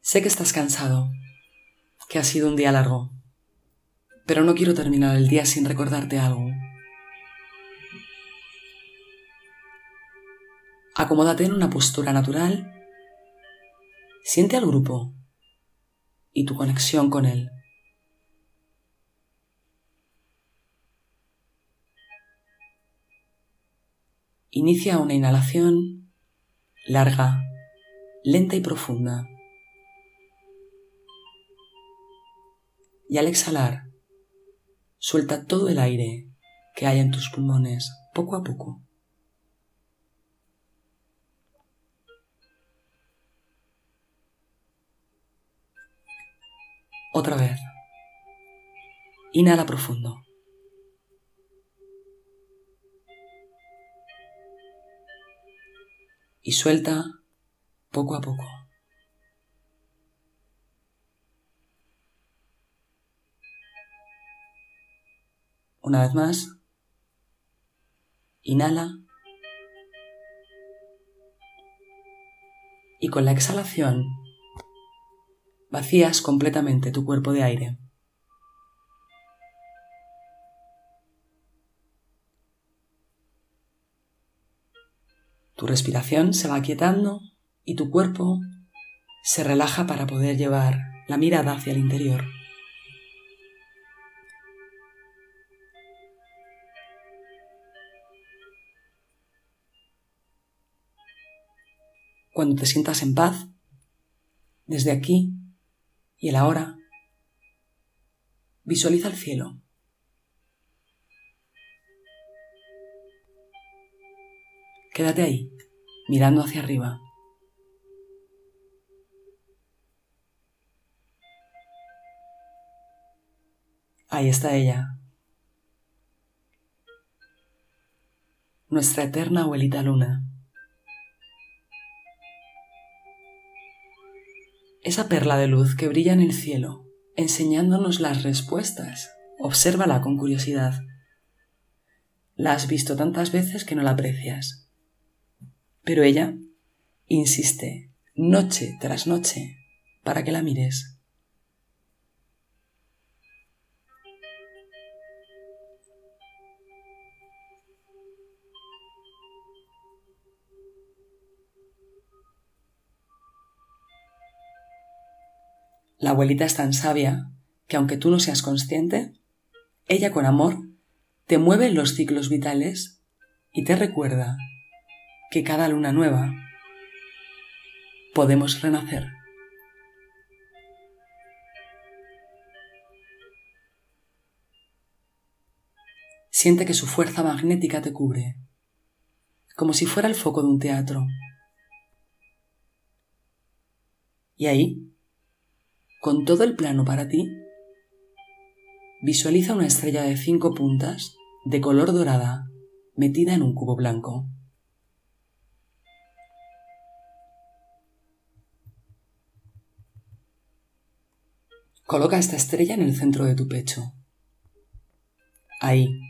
Sé que estás cansado, que ha sido un día largo, pero no quiero terminar el día sin recordarte algo. Acomódate en una postura natural, siente al grupo y tu conexión con él. Inicia una inhalación larga, lenta y profunda. Y al exhalar, suelta todo el aire que hay en tus pulmones poco a poco. Otra vez. Inhala profundo. Y suelta poco a poco. Una vez más. Inhala. Y con la exhalación vacías completamente tu cuerpo de aire. Tu respiración se va quietando y tu cuerpo se relaja para poder llevar la mirada hacia el interior. Cuando te sientas en paz, desde aquí y el ahora. Visualiza el cielo. Quédate ahí, mirando hacia arriba. Ahí está ella. Nuestra eterna abuelita luna. esa perla de luz que brilla en el cielo, enseñándonos las respuestas. Obsérvala con curiosidad. La has visto tantas veces que no la aprecias. Pero ella insiste, noche tras noche, para que la mires. La abuelita es tan sabia que aunque tú no seas consciente, ella con amor te mueve los ciclos vitales y te recuerda que cada luna nueva podemos renacer. Siente que su fuerza magnética te cubre, como si fuera el foco de un teatro. Y ahí con todo el plano para ti, visualiza una estrella de cinco puntas de color dorada metida en un cubo blanco. Coloca esta estrella en el centro de tu pecho. Ahí,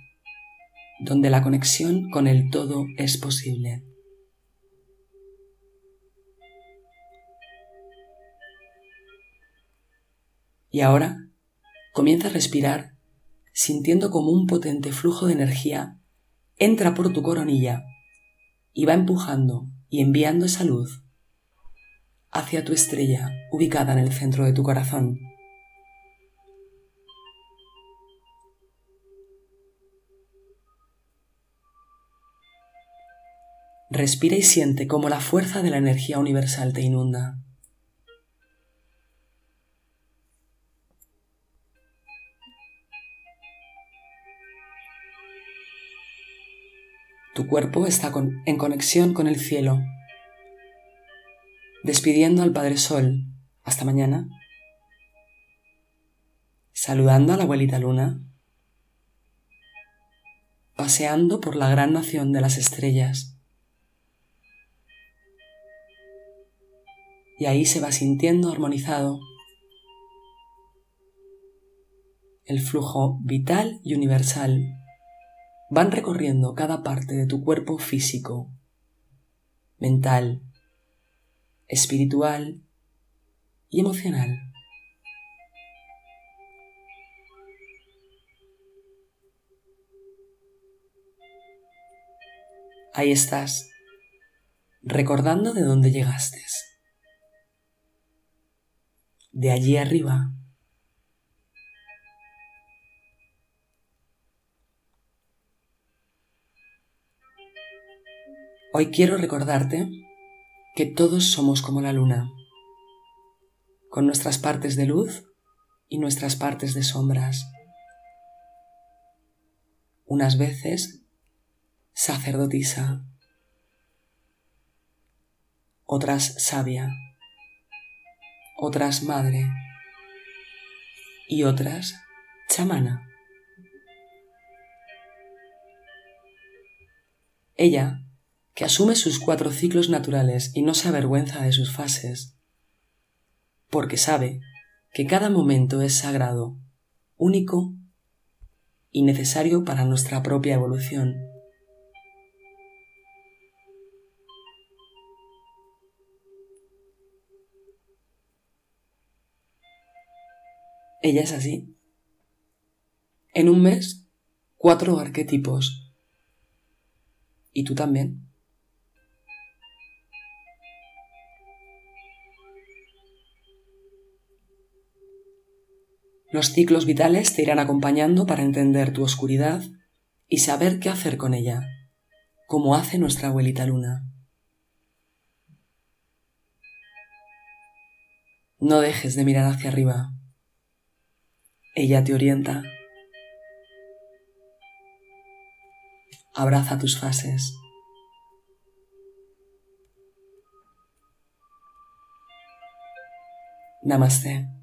donde la conexión con el todo es posible. Y ahora comienza a respirar sintiendo como un potente flujo de energía entra por tu coronilla y va empujando y enviando esa luz hacia tu estrella ubicada en el centro de tu corazón. Respira y siente cómo la fuerza de la energía universal te inunda. Tu cuerpo está en conexión con el cielo. Despidiendo al Padre Sol. Hasta mañana. Saludando a la abuelita Luna. Paseando por la gran nación de las estrellas. Y ahí se va sintiendo armonizado el flujo vital y universal van recorriendo cada parte de tu cuerpo físico, mental, espiritual y emocional. Ahí estás, recordando de dónde llegaste. De allí arriba. Hoy quiero recordarte que todos somos como la luna, con nuestras partes de luz y nuestras partes de sombras. Unas veces sacerdotisa, otras sabia, otras madre y otras chamana. Ella, que asume sus cuatro ciclos naturales y no se avergüenza de sus fases, porque sabe que cada momento es sagrado, único y necesario para nuestra propia evolución. Ella es así. En un mes, cuatro arquetipos. Y tú también. Los ciclos vitales te irán acompañando para entender tu oscuridad y saber qué hacer con ella, como hace nuestra abuelita luna. No dejes de mirar hacia arriba. Ella te orienta. Abraza tus fases. Namaste.